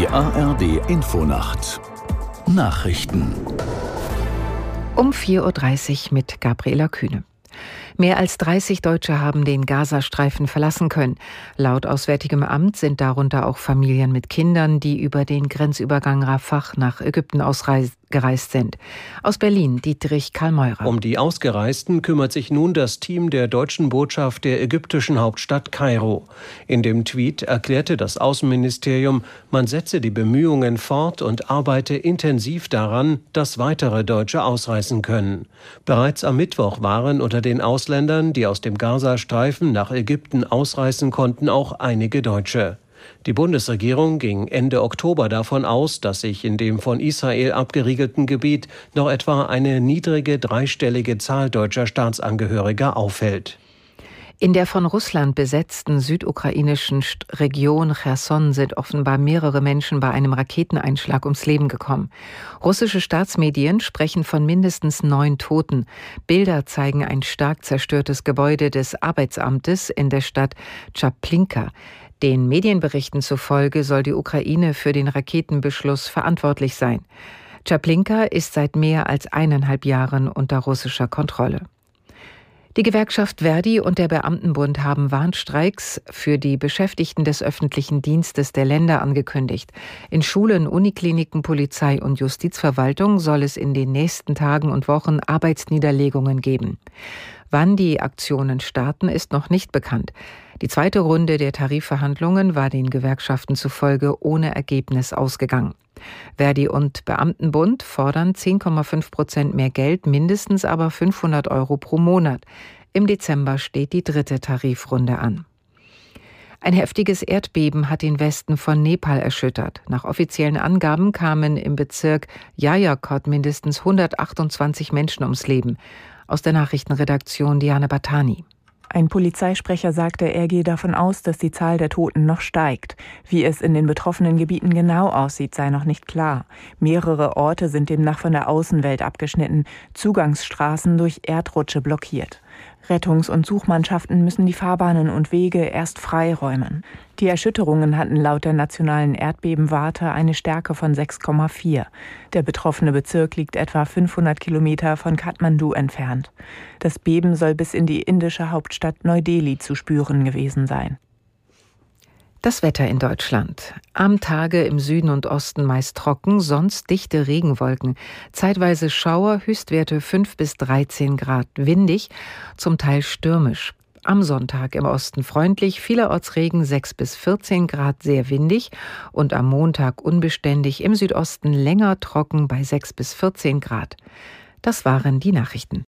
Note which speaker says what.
Speaker 1: Die ARD Infonacht Nachrichten
Speaker 2: um 4.30 Uhr mit Gabriela Kühne. Mehr als 30 Deutsche haben den Gazastreifen verlassen können. Laut Auswärtigem Amt sind darunter auch Familien mit Kindern, die über den Grenzübergang Rafah nach Ägypten ausgereist sind. Aus Berlin Dietrich Karl-Meurer.
Speaker 3: Um die Ausgereisten kümmert sich nun das Team der deutschen Botschaft der ägyptischen Hauptstadt Kairo. In dem Tweet erklärte das Außenministerium, man setze die Bemühungen fort und arbeite intensiv daran, dass weitere Deutsche ausreisen können. Bereits am Mittwoch waren unter den Ausländern die aus dem Gazastreifen nach Ägypten ausreisen konnten, auch einige Deutsche. Die Bundesregierung ging Ende Oktober davon aus, dass sich in dem von Israel abgeriegelten Gebiet noch etwa eine niedrige dreistellige Zahl deutscher Staatsangehöriger aufhält.
Speaker 2: In der von Russland besetzten südukrainischen Region Cherson sind offenbar mehrere Menschen bei einem Raketeneinschlag ums Leben gekommen. Russische Staatsmedien sprechen von mindestens neun Toten. Bilder zeigen ein stark zerstörtes Gebäude des Arbeitsamtes in der Stadt Chaplinka. Den Medienberichten zufolge soll die Ukraine für den Raketenbeschluss verantwortlich sein. Chaplinka ist seit mehr als eineinhalb Jahren unter russischer Kontrolle. Die Gewerkschaft Verdi und der Beamtenbund haben Warnstreiks für die Beschäftigten des öffentlichen Dienstes der Länder angekündigt. In Schulen, Unikliniken, Polizei und Justizverwaltung soll es in den nächsten Tagen und Wochen Arbeitsniederlegungen geben. Wann die Aktionen starten, ist noch nicht bekannt. Die zweite Runde der Tarifverhandlungen war den Gewerkschaften zufolge ohne Ergebnis ausgegangen. Verdi und Beamtenbund fordern 10,5 Prozent mehr Geld, mindestens aber 500 Euro pro Monat. Im Dezember steht die dritte Tarifrunde an. Ein heftiges Erdbeben hat den Westen von Nepal erschüttert. Nach offiziellen Angaben kamen im Bezirk Jajakot mindestens 128 Menschen ums Leben. Aus der Nachrichtenredaktion Diane Batani.
Speaker 4: Ein Polizeisprecher sagte, er gehe davon aus, dass die Zahl der Toten noch steigt. Wie es in den betroffenen Gebieten genau aussieht, sei noch nicht klar. Mehrere Orte sind demnach von der Außenwelt abgeschnitten, Zugangsstraßen durch Erdrutsche blockiert. Rettungs- und Suchmannschaften müssen die Fahrbahnen und Wege erst freiräumen. Die Erschütterungen hatten laut der nationalen Erdbebenwarte eine Stärke von 6,4. Der betroffene Bezirk liegt etwa 500 Kilometer von Kathmandu entfernt. Das Beben soll bis in die indische Hauptstadt Neu-Delhi zu spüren gewesen sein.
Speaker 2: Das Wetter in Deutschland. Am Tage im Süden und Osten meist trocken, sonst dichte Regenwolken. Zeitweise Schauer, Höchstwerte 5 bis 13 Grad. Windig, zum Teil stürmisch. Am Sonntag im Osten freundlich, vielerorts Regen 6 bis 14 Grad, sehr windig und am Montag unbeständig, im Südosten länger trocken bei 6 bis 14 Grad. Das waren die Nachrichten.